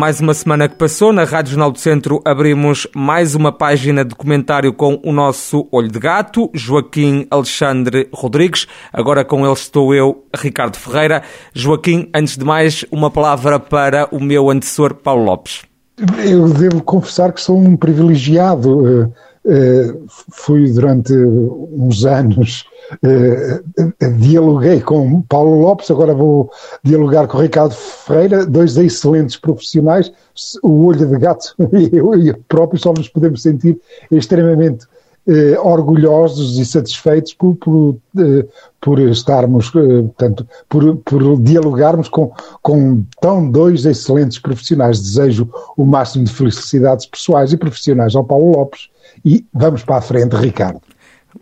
Mais uma semana que passou, na Rádio Jornal do Centro abrimos mais uma página de comentário com o nosso olho de gato, Joaquim Alexandre Rodrigues. Agora com ele estou eu, Ricardo Ferreira. Joaquim, antes de mais, uma palavra para o meu antecessor, Paulo Lopes. Eu devo confessar que sou um privilegiado. Eh, eh, fui durante uns anos Uh, dialoguei com Paulo Lopes, agora vou dialogar com Ricardo Ferreira, dois excelentes profissionais. O olho de gato e eu, eu próprio só nos podemos sentir extremamente orgulhosos e satisfeitos por, por, por estarmos, portanto, por, por dialogarmos com, com tão dois excelentes profissionais. Desejo o máximo de felicidades pessoais e profissionais ao Paulo Lopes e vamos para a frente, Ricardo.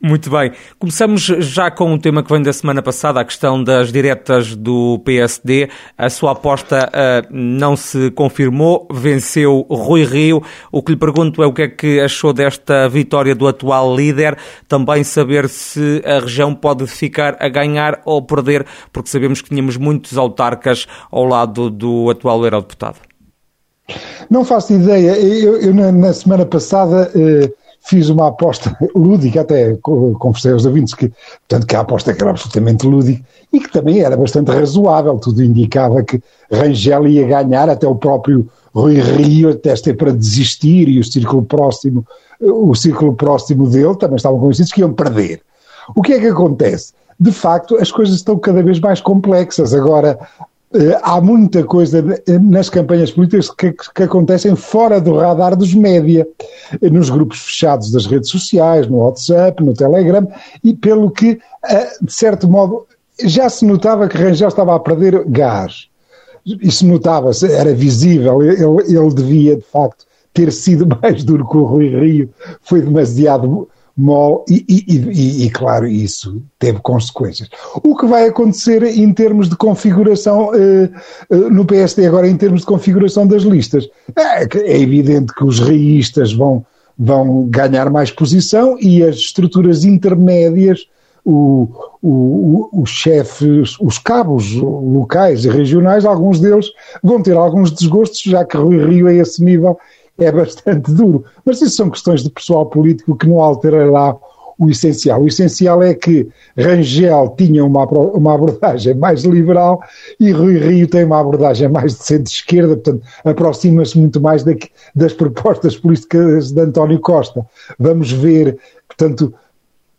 Muito bem. Começamos já com um tema que vem da semana passada, a questão das diretas do PSD. A sua aposta uh, não se confirmou, venceu Rui Rio. O que lhe pergunto é o que é que achou desta vitória do atual líder. Também saber se a região pode ficar a ganhar ou perder, porque sabemos que tínhamos muitos autarcas ao lado do atual eurodeputado. Não faço ideia. Eu, eu na, na, semana passada. Uh fiz uma aposta lúdica, até conversei aos ouvintes que, portanto, que a aposta era absolutamente lúdica e que também era bastante razoável, tudo indicava que Rangel ia ganhar, até o próprio Rui Rio até para desistir e o círculo próximo, o círculo próximo dele também estavam convencidos que iam perder. O que é que acontece? De facto, as coisas estão cada vez mais complexas. Agora, eh, há muita coisa nas campanhas políticas que, que, acontecem fora do radar dos média, nos grupos fechados das redes sociais, no WhatsApp, no Telegram, e pelo que, eh, de certo modo, já se notava que Rangel estava a perder gás. Isso notava-se, era visível, ele, ele devia, de facto, ter sido mais duro que o Rui Rio, foi demasiado e, e, e, e, claro, isso teve consequências. O que vai acontecer em termos de configuração eh, eh, no PSD agora, em termos de configuração das listas? É, é evidente que os reístas vão, vão ganhar mais posição e as estruturas intermédias, o, o, os chefes, os cabos locais e regionais, alguns deles vão ter alguns desgostos, já que Rui Rio a esse nível é bastante duro. Mas isso são questões de pessoal político que não alterará o essencial. O essencial é que Rangel tinha uma, uma abordagem mais liberal e Rui Rio tem uma abordagem mais de centro-esquerda, portanto, aproxima-se muito mais da, das propostas políticas de António Costa. Vamos ver, portanto,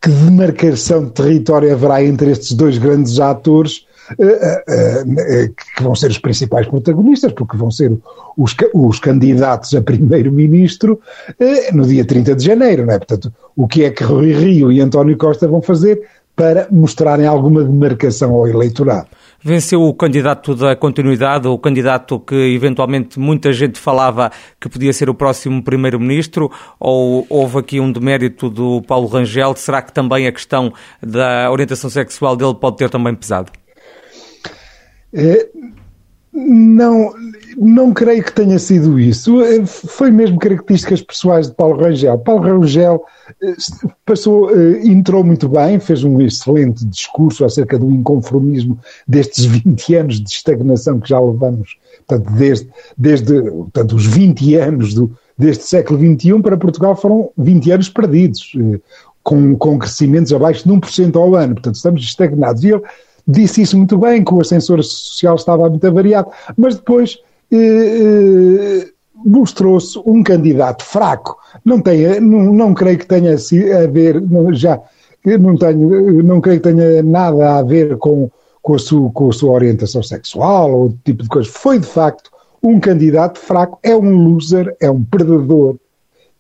que demarcação de território haverá entre estes dois grandes atores que vão ser os principais protagonistas, porque vão ser os, os candidatos a primeiro-ministro no dia 30 de janeiro, não é? Portanto, o que é que Rui Rio e António Costa vão fazer para mostrarem alguma demarcação ao eleitorado? Venceu o candidato da continuidade, o candidato que eventualmente muita gente falava que podia ser o próximo primeiro-ministro, ou houve aqui um demérito do Paulo Rangel? Será que também a questão da orientação sexual dele pode ter também pesado? É, não, não creio que tenha sido isso. É, foi mesmo características pessoais de Paulo Rangel. Paulo Rangel é, passou, entrou muito bem, fez um excelente discurso acerca do inconformismo destes 20 anos de estagnação que já levamos, portanto, desde, desde portanto, os 20 anos do, deste século XXI para Portugal foram 20 anos perdidos, com, com crescimentos abaixo de 1% ao ano. Portanto, estamos estagnados. E ele disse isso muito bem, que o ascensor social estava muito avariado, mas depois eh, eh, mostrou-se um candidato fraco. Não, tem, não, não creio que tenha a ver, já, não, tenho, não creio que tenha nada a ver com, com, a sua, com a sua orientação sexual ou tipo de coisa. Foi de facto um candidato fraco, é um loser, é um perdedor.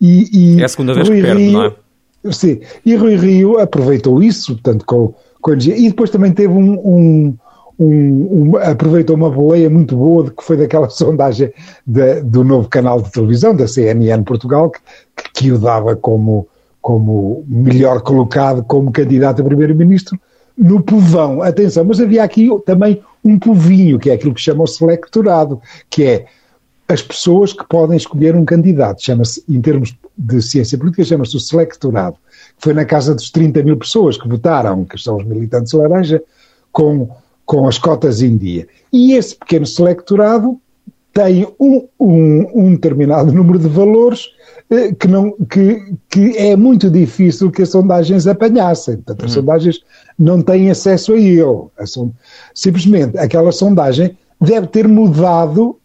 E, e é a segunda vez Rui que perde, Rio, não é? Sim, e Rui Rio aproveitou isso, portanto, com e depois também teve um, um, um, um, aproveitou uma boleia muito boa que foi daquela sondagem de, do novo canal de televisão, da CNN Portugal, que, que o dava como, como melhor colocado como candidato a primeiro-ministro no povão. Atenção, mas havia aqui também um povinho, que é aquilo que chama o selectorado, que é as pessoas que podem escolher um candidato. Chama-se, em termos de ciência política, chama-se o selectorado. Foi na casa dos 30 mil pessoas que votaram, que são os militantes laranja, com, com as cotas em dia. E esse pequeno selectorado tem um, um, um determinado número de valores eh, que, não, que, que é muito difícil que as sondagens apanhassem. Portanto, as hum. sondagens não têm acesso a ele. Simplesmente, aquela sondagem deve ter mudado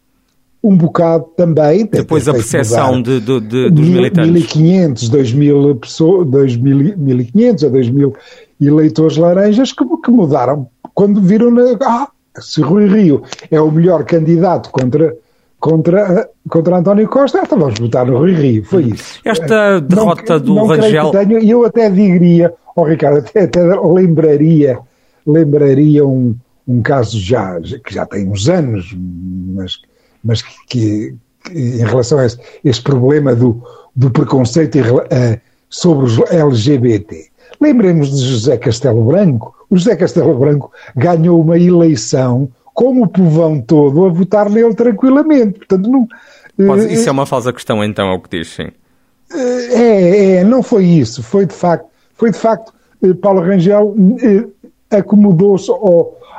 um bocado também. Depois a percepção de, de, de, dos militantes. 1.500, 2.000 pessoas, 1.500 a 2.000 eleitores laranjas que, que mudaram quando viram, na, ah, se Rui Rio é o melhor candidato contra contra, contra António Costa, então vamos votar no Rui Rio, foi isso. Esta derrota não, do não Rangel... E eu até diria, oh Ricardo, até, até lembraria, lembraria um, um caso já, que já tem uns anos, mas, mas que, que em relação a esse, esse problema do, do preconceito uh, sobre os LGBT. Lembremos de José Castelo Branco. O José Castelo Branco ganhou uma eleição como o povão todo a votar nele tranquilamente. Portanto, não, Pode, isso é uma falsa questão, então, é o que diz, sim. É, é, não foi isso. Foi de facto, foi de facto eh, Paulo Rangel eh, acomodou-se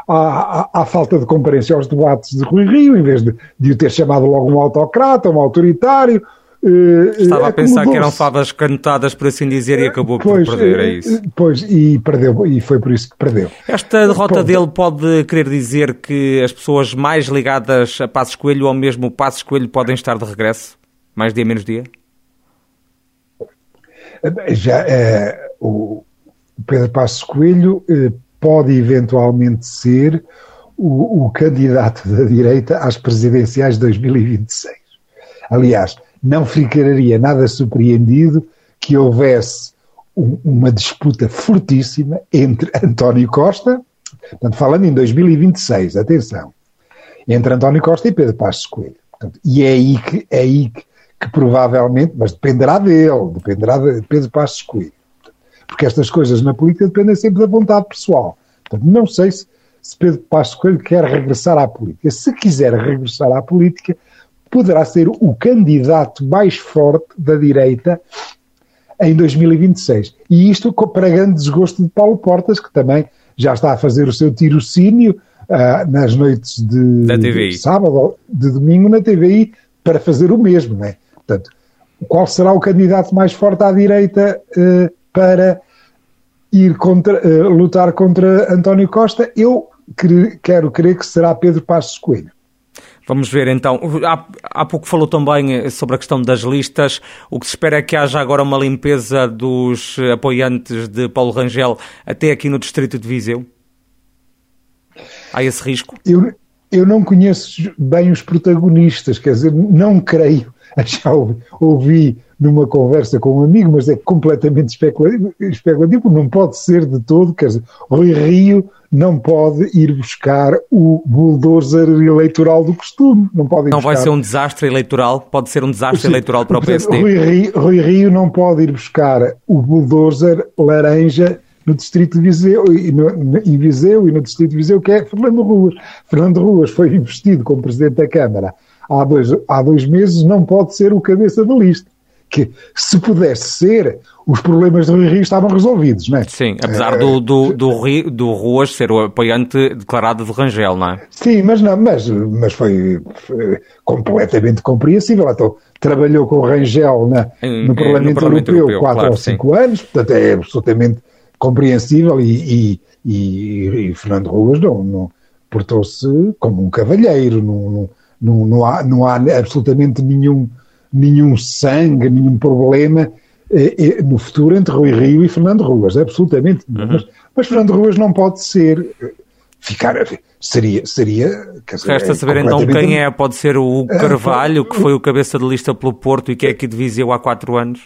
à, à, à, falta de comparência aos debates de Rui Rio, em vez de, de o ter chamado logo um autocrata, um autoritário, Uh, Estava a pensar que eram favas cantadas, por assim dizer, e acabou pois, por perder, é isso? Eh, pois, e perdeu, e foi por isso que perdeu. Esta derrota dele pode querer dizer que as pessoas mais ligadas a Passos Coelho ou mesmo Passos Coelho podem estar de regresso? Mais dia, menos dia? Já, é, o Pedro Passos Coelho pode eventualmente ser o, o candidato da direita às presidenciais de 2026. Aliás, não ficaria nada surpreendido que houvesse um, uma disputa fortíssima entre António Costa, portanto, falando em 2026, atenção, entre António Costa e Pedro Passos Coelho. Portanto, e é aí que, é aí que, que, provavelmente, mas dependerá dele, dependerá de Pedro Passos Coelho. Porque estas coisas na política dependem sempre da vontade pessoal. Portanto, não sei se, se Pedro Passos Coelho quer regressar à política. Se quiser regressar à política, poderá ser o candidato mais forte da direita em 2026. E isto para grande desgosto de Paulo Portas, que também já está a fazer o seu tirocínio uh, nas noites de, de, sábado, de domingo na TVI, para fazer o mesmo. Né? Portanto, qual será o candidato mais forte à direita uh, para ir contra, uh, lutar contra António Costa? Eu quero crer que será Pedro Passos Coelho. Vamos ver então. Há, há pouco falou também eh, sobre a questão das listas. O que se espera é que haja agora uma limpeza dos apoiantes de Paulo Rangel até aqui no distrito de Viseu? Há esse risco? Eu, eu não conheço bem os protagonistas, quer dizer, não creio. Já ouvi, ouvi numa conversa com um amigo, mas é completamente especulativo, especulativo, não pode ser de todo, quer dizer, Rui Rio não pode ir buscar o bulldozer eleitoral do costume. Não, pode não buscar... vai ser um desastre eleitoral? Pode ser um desastre Sim, eleitoral para o PSD? Rui Rio, Rui Rio não pode ir buscar o bulldozer laranja no distrito de Viseu, e no, em Viseu e no distrito de Viseu, que é Fernando Ruas. Fernando Ruas foi investido como presidente da Câmara há dois, há dois meses, não pode ser o cabeça da lista que se pudesse ser, os problemas do Rui Rio estavam resolvidos, não é? Sim, apesar do, do, do, Rio, do Ruas ser o apoiante declarado de Rangel, não é? Sim, mas, não, mas, mas foi, completamente compreensível. Então, trabalhou com o Rangel na, no, Parlamento no Parlamento Europeu, quatro claro, ou cinco sim. anos, portanto é absolutamente compreensível e, e, e, e Fernando Ruas não, não portou-se como um cavalheiro, não, não, não, há, não há absolutamente nenhum nenhum sangue, nenhum problema eh, eh, no futuro entre Rui Rio e Fernando Ruas, absolutamente. Uhum. Mas, mas, Fernando Ruas não pode ser, eh, ficar, seria, seria... Dizer, Resta é saber então quem é, pode ser o Hugo Carvalho, que foi o cabeça de lista pelo Porto e que é aqui de Viseu há quatro anos?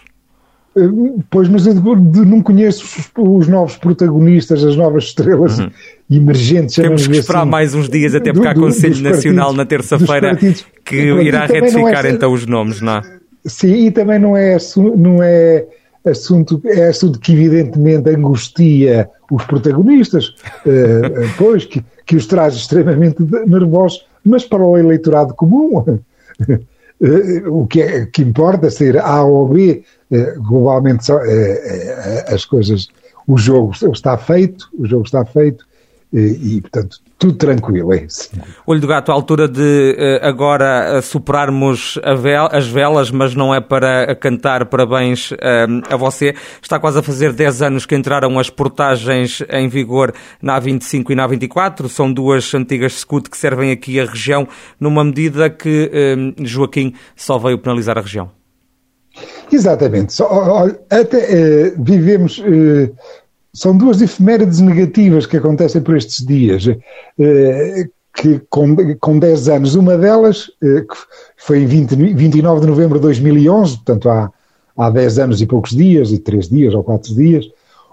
Pois, mas eu não conheço os, os, novos protagonistas, as novas estrelas uhum. emergentes. Temos que esperar assim, mais uns dias, até porque do, há Conselho Nacional na terça-feira que irá retificar é, então os nomes, não é? Sim, e também não é, não é assunto, é assunto que evidentemente angustia os protagonistas, uh, pois, que, que os traz extremamente nervosos, mas para o eleitorado comum, uh, o que, é, que importa ser A ou B, uh, globalmente as coisas, o jogo está feito, o jogo está feito, e, portanto, tudo tranquilo, é isso. Olho do gato, à altura de uh, agora uh, superarmos vel as velas, mas não é para cantar parabéns uh, a você. Está quase a fazer 10 anos que entraram as portagens em vigor na A25 e na A24. São duas antigas SCUT que servem aqui a região, numa medida que Joaquim só veio penalizar a região. Exatamente. Só, até vivemos são duas efemérides negativas que acontecem por estes dias, eh, que com, com 10 anos, uma delas, eh, que foi em 20, 29 de novembro de 2011, portanto há, há 10 anos e poucos dias, e 3 dias ou 4 dias,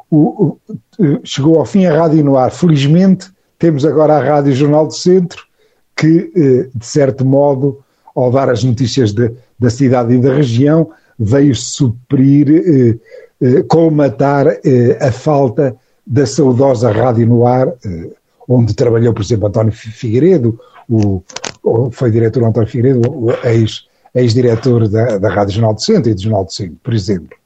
o, o, eh, chegou ao fim a Rádio no Ar. Felizmente, temos agora a Rádio Jornal do Centro, que, de certo modo, ao dar as notícias de, da cidade e da região, veio suprir eh, colmatar eh, a falta da saudosa Rádio no Ar, eh, onde trabalhou, por exemplo, António Figueiredo, o, foi diretor António Figueiredo, ex-diretor ex da, da Rádio Jornal do Centro e do Jornal do Centro, por exemplo.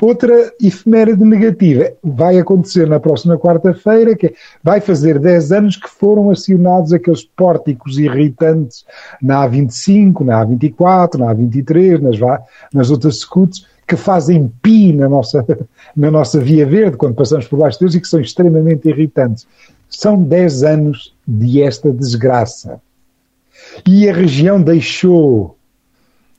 Outra efeméride negativa vai acontecer na próxima quarta-feira, que é, vai fazer 10 anos que foram acionados aqueles pórticos irritantes na A25, na A24, na A23, nas, nas outras scouts, que fazem pi na nossa, na nossa via verde quando passamos por baixo deles e que são extremamente irritantes. São 10 anos de esta desgraça. E a região deixou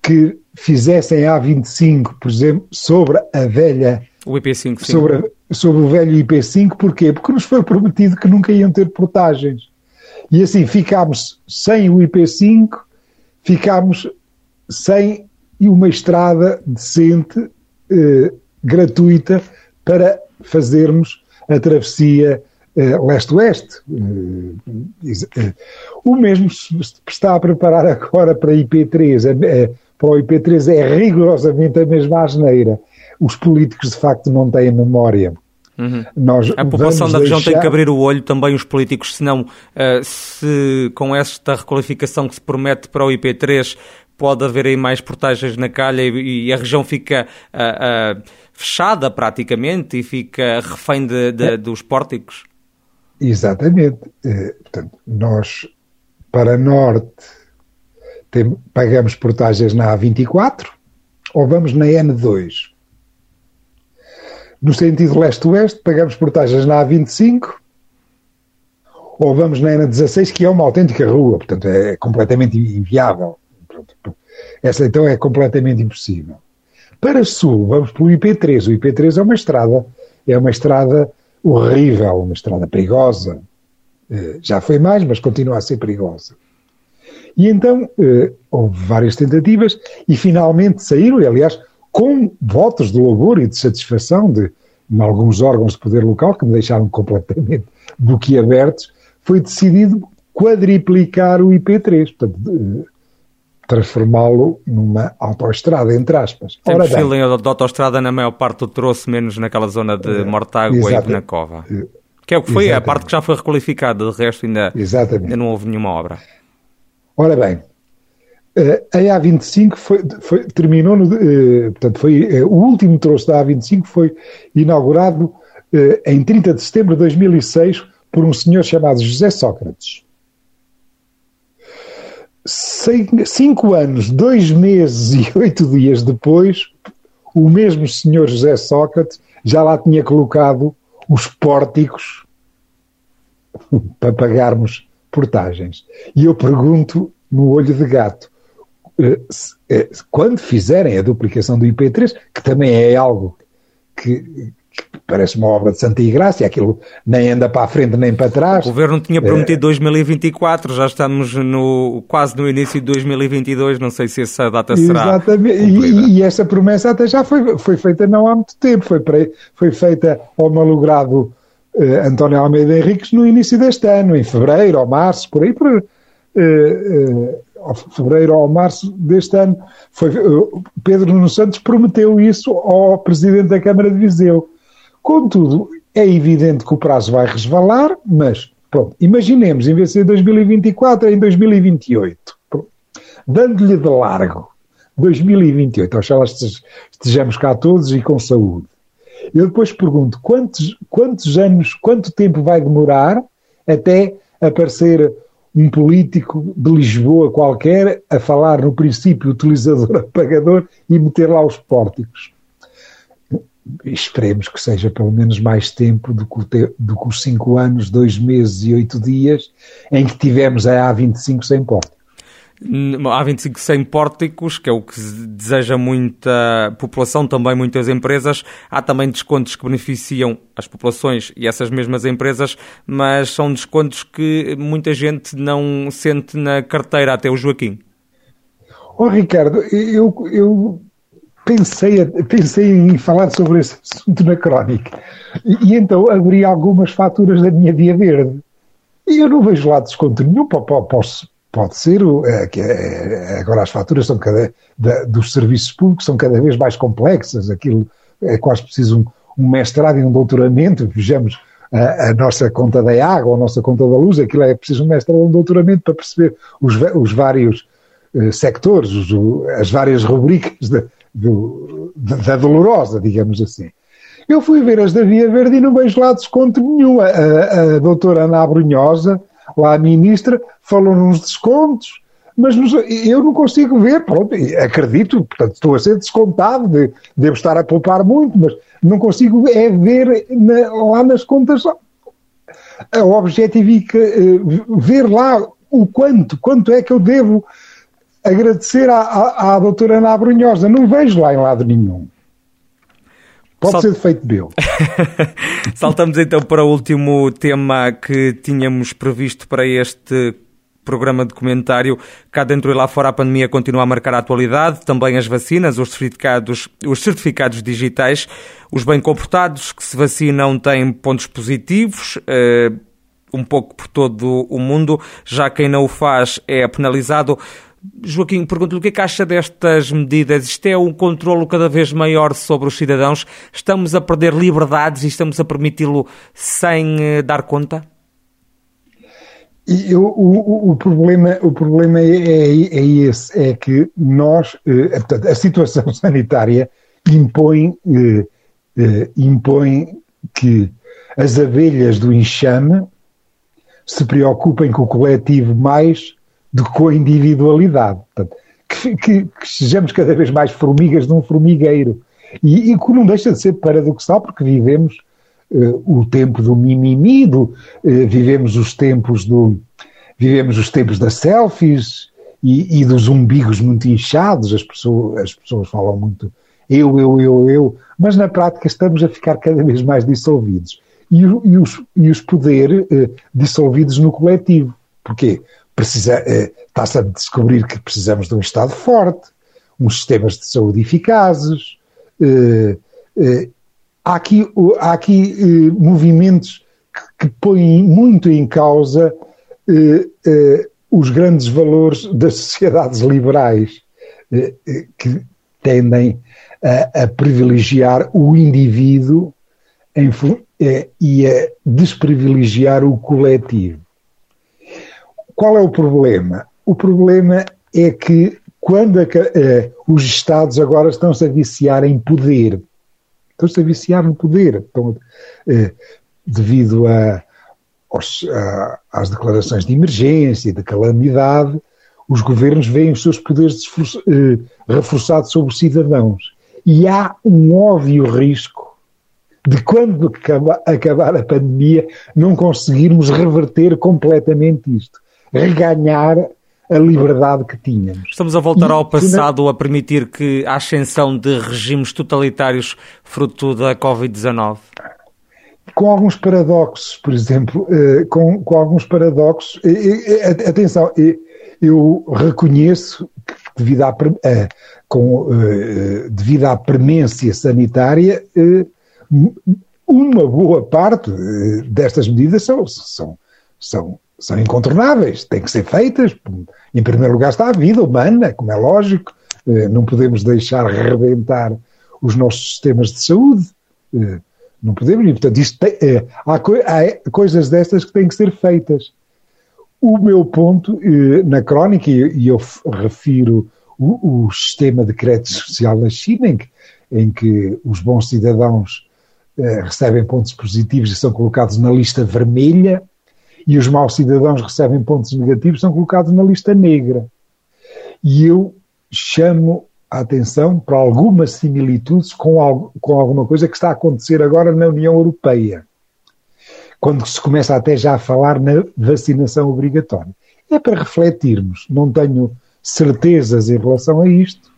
que fizessem A25, por exemplo, sobre a velha. O IP5, sim. Sobre, a, sobre o velho IP5, porquê? Porque nos foi prometido que nunca iam ter portagens. E assim ficámos sem o IP5, ficámos sem e uma estrada decente, eh, gratuita, para fazermos a travessia eh, leste-oeste. Eh, eh o mesmo está a preparar agora para IP3. É, para o IP3 é rigorosamente a mesma asneira. Os políticos, de facto, não têm memória. Uhum. A população da região deixar... tem que abrir o olho, também os políticos, senão, uh, se com esta requalificação que se promete para o IP3 pode haver aí mais portagens na calha e, e a região fica uh, uh, fechada praticamente e fica refém de, de, é. dos pórticos? Exatamente. Eh, portanto, nós, para norte, tem, pagamos portagens na A24 ou vamos na N2. No sentido leste-oeste, pagamos portagens na A25 ou vamos na N16, que é uma autêntica rua, portanto é completamente inviável. Essa então é completamente impossível. Para sul, vamos para o IP3. O IP3 é uma estrada, é uma estrada horrível, uma estrada perigosa. Eh, já foi mais, mas continua a ser perigosa. E então eh, houve várias tentativas e finalmente saíram, e aliás, com votos de louvor e de satisfação de, de alguns órgãos de poder local que me deixaram completamente boquiabertos, foi decidido quadriplicar o IP3. Portanto, transformá-lo numa autoestrada, entre aspas. Tem perfil de autoestrada na maior parte do troço, menos naquela zona de Mortágua e na Cova. Que é o que foi, Exatamente. a parte que já foi requalificada, de resto ainda, ainda não houve nenhuma obra. Ora bem, eh, a A25 foi, foi, terminou, no, eh, portanto, foi, eh, o último troço da A25 foi inaugurado em 30 de setembro de 2006 por um senhor chamado José Sócrates. Cinco anos, dois meses e oito dias depois, o mesmo senhor José Sócrates já lá tinha colocado os pórticos para pagarmos portagens. E eu pergunto no olho de gato, eh, eh, quando fizerem a duplicação do IP3, que também é algo que, parece uma obra de Santa Igrácia, aquilo nem anda para a frente nem para trás. O governo tinha prometido é... 2024, já estamos no, quase no início de 2022, não sei se essa data será. Exatamente, e, e, essa promessa até já foi, foi feita não há muito tempo, foi, foi feita ao malogrado uh, António Almeida Henriques no início deste ano, em fevereiro ou março, por aí, por, uh, uh, fevereiro ou março deste ano, foi, Pedro Nuno Santos prometeu isso ao Presidente da Câmara de Viseu. Contudo, é evidente que o prazo vai resvalar, mas pronto, imaginemos, em vez de ser 2024, é em 2028. Dando-lhe de largo 2028, oxalá estejamos cá todos e com saúde. Eu depois pergunto, quantos, quantos anos, quanto tempo vai demorar até aparecer um político de Lisboa qualquer a falar no princípio utilizador-apagador e meter lá os pórticos? Esperemos que seja pelo menos mais tempo do que, do que os 5 anos, 2 meses e 8 dias em que tivemos a A25 sem pórtico. Há 25 sem pórticos, que é o que deseja muita população, também muitas empresas. Há também descontos que beneficiam as populações e essas mesmas empresas, mas são descontos que muita gente não sente na carteira, até o Joaquim. Oh, Ricardo, eu, eu pensei, pensei em falar sobre esse assunto na crónica. E, e então abri algumas faturas da minha Via Verde. E eu não vejo lá desconto nenhum. Posso, pode ser é, que é, agora as faturas são cada, da, dos serviços públicos são cada vez mais complexas, aquilo é quase preciso um, um mestrado e um doutoramento, vejamos a, a, nossa conta da água, a nossa conta da luz, aquilo é preciso um mestrado e um doutoramento para perceber os, os vários uh, sectores, os, as várias rubricas da, do, da dolorosa, digamos assim. Eu fui ver as da Via Verde e não vejo lá desconto nenhum. A, a, a doutora Ana Abrunhosa, lá a ministra, falou nos descontos, mas nos, eu não consigo ver, pronto, acredito, portanto estou a ser descontado, de, devo estar a poupar muito, mas não consigo é ver na, lá nas contas a objetivica, eh, ver lá o quanto, quanto é que eu devo agradecer à, à, à doutora Ana Brunhosa, não vejo lá em lado nenhum. Pode ser defeito meu. Saltamos então para o último tema que tínhamos previsto para este programa de comentário. Cá dentro e lá fora a pandemia continua a marcar a atualidade, também as vacinas, os certificados, os certificados digitais, os bem comportados que se vacinam têm pontos positivos. Uh, um pouco por todo o mundo, já quem não o faz é penalizado. Joaquim, pergunto-lhe o que é que acha destas medidas? Isto é um controlo cada vez maior sobre os cidadãos? Estamos a perder liberdades e estamos a permiti-lo sem eh, dar conta? E o, o, problema, o problema é, é, é, esse, é que nós, eh, portanto, a situação sanitária impõe, eh, impõe que as abelhas do enxame se preocupem com o coletivo mais do que com a individualidade. Portanto, que, que, que, sejamos cada vez mais formigas de um formigueiro. E, e que não deixa de ser paradoxal, porque vivemos uh, o tempo do mimimi, do, uh, vivemos os tempos do. Vivemos os tempos das selfies e, e, dos umbigos muito inchados, as pessoas, as pessoas falam muito eu, eu, eu, eu, mas na prática estamos a ficar cada vez mais dissolvidos. E, e os, e os poderes uh, dissolvidos no coletivo. Porquê? Precisa, eh, está-se a descobrir que precisamos de um Estado forte, uns sistemas de saúde eficazes. Eh, eh, há aqui, há aqui movimentos que, que põem muito em causa os grandes valores das sociedades liberais, que tendem a, a privilegiar o indivíduo em, e a desprivilegiar o coletivo. Qual é o problema? O problema é que quando a, uh, os Estados agora estão-se a viciar em poder, estão-se a viciar no poder, estão, uh, devido a, aos, a, às declarações de emergência, de calamidade, os governos veem os seus poderes uh, reforçados sobre os cidadãos. E há um óbvio risco de quando acaba, acabar a pandemia não conseguirmos reverter completamente isto reganhar a liberdade que tínhamos. Estamos a voltar e, ao passado a permitir que a ascensão de regimes totalitários fruto da Covid-19? Com alguns paradoxos, por exemplo, eh, com, com alguns paradoxos. Atenção, eu reconheço que devido à, com, eh, devido à premência sanitária, eh, uma boa parte destas medidas são, são, são são incontornáveis, têm que ser feitas. Em primeiro lugar está a vida humana, como é lógico, eh, não podemos deixar rebentar os nossos sistemas de saúde. Eh, não podemos, e portanto, isto tem, é, há, há, coisas destas que têm que ser feitas. O meu ponto na crónica, e eu refiro o, o, sistema de crédito social na China, em que, em que os bons cidadãos recebem pontos positivos e são colocados na lista vermelha, e os maus cidadãos recebem pontos negativos, são colocados na lista negra. E eu chamo a atenção para algumas similitudes com, algo, com alguma coisa que está a acontecer agora na União Europeia, quando se começa até já a falar na vacinação obrigatória. É para refletirmos, não tenho certezas em relação a isto,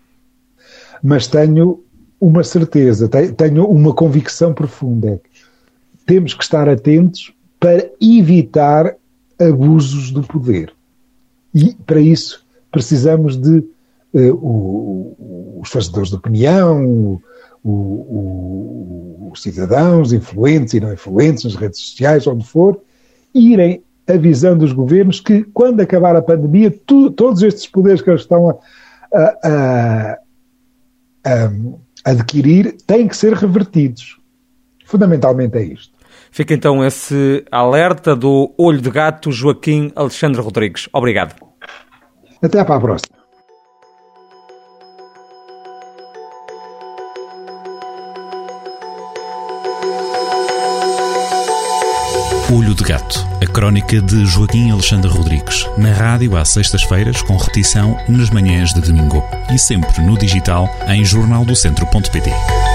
mas tenho uma certeza, tenho uma convicção profunda. Temos que estar atentos para evitar abusos do poder. E para isso precisamos de uh, o, os fazedores de opinião, o, os cidadãos influentes e não influentes nas redes sociais, onde for, irem avisando os governos que quando acabar a pandemia, tu, todos estes poderes que eles estão a, a, a, adquirir têm que ser revertidos. Fundamentalmente é isto. Fica então esse alerta do olho de gato Joaquim Alexandre Rodrigues. Obrigado. Até para a próxima. Olho de Gato, a crónica de Joaquim Alexandre Rodrigues, na rádio às sextas-feiras, com repetição nas manhãs de domingo e sempre no digital em jornaldocentro.pt.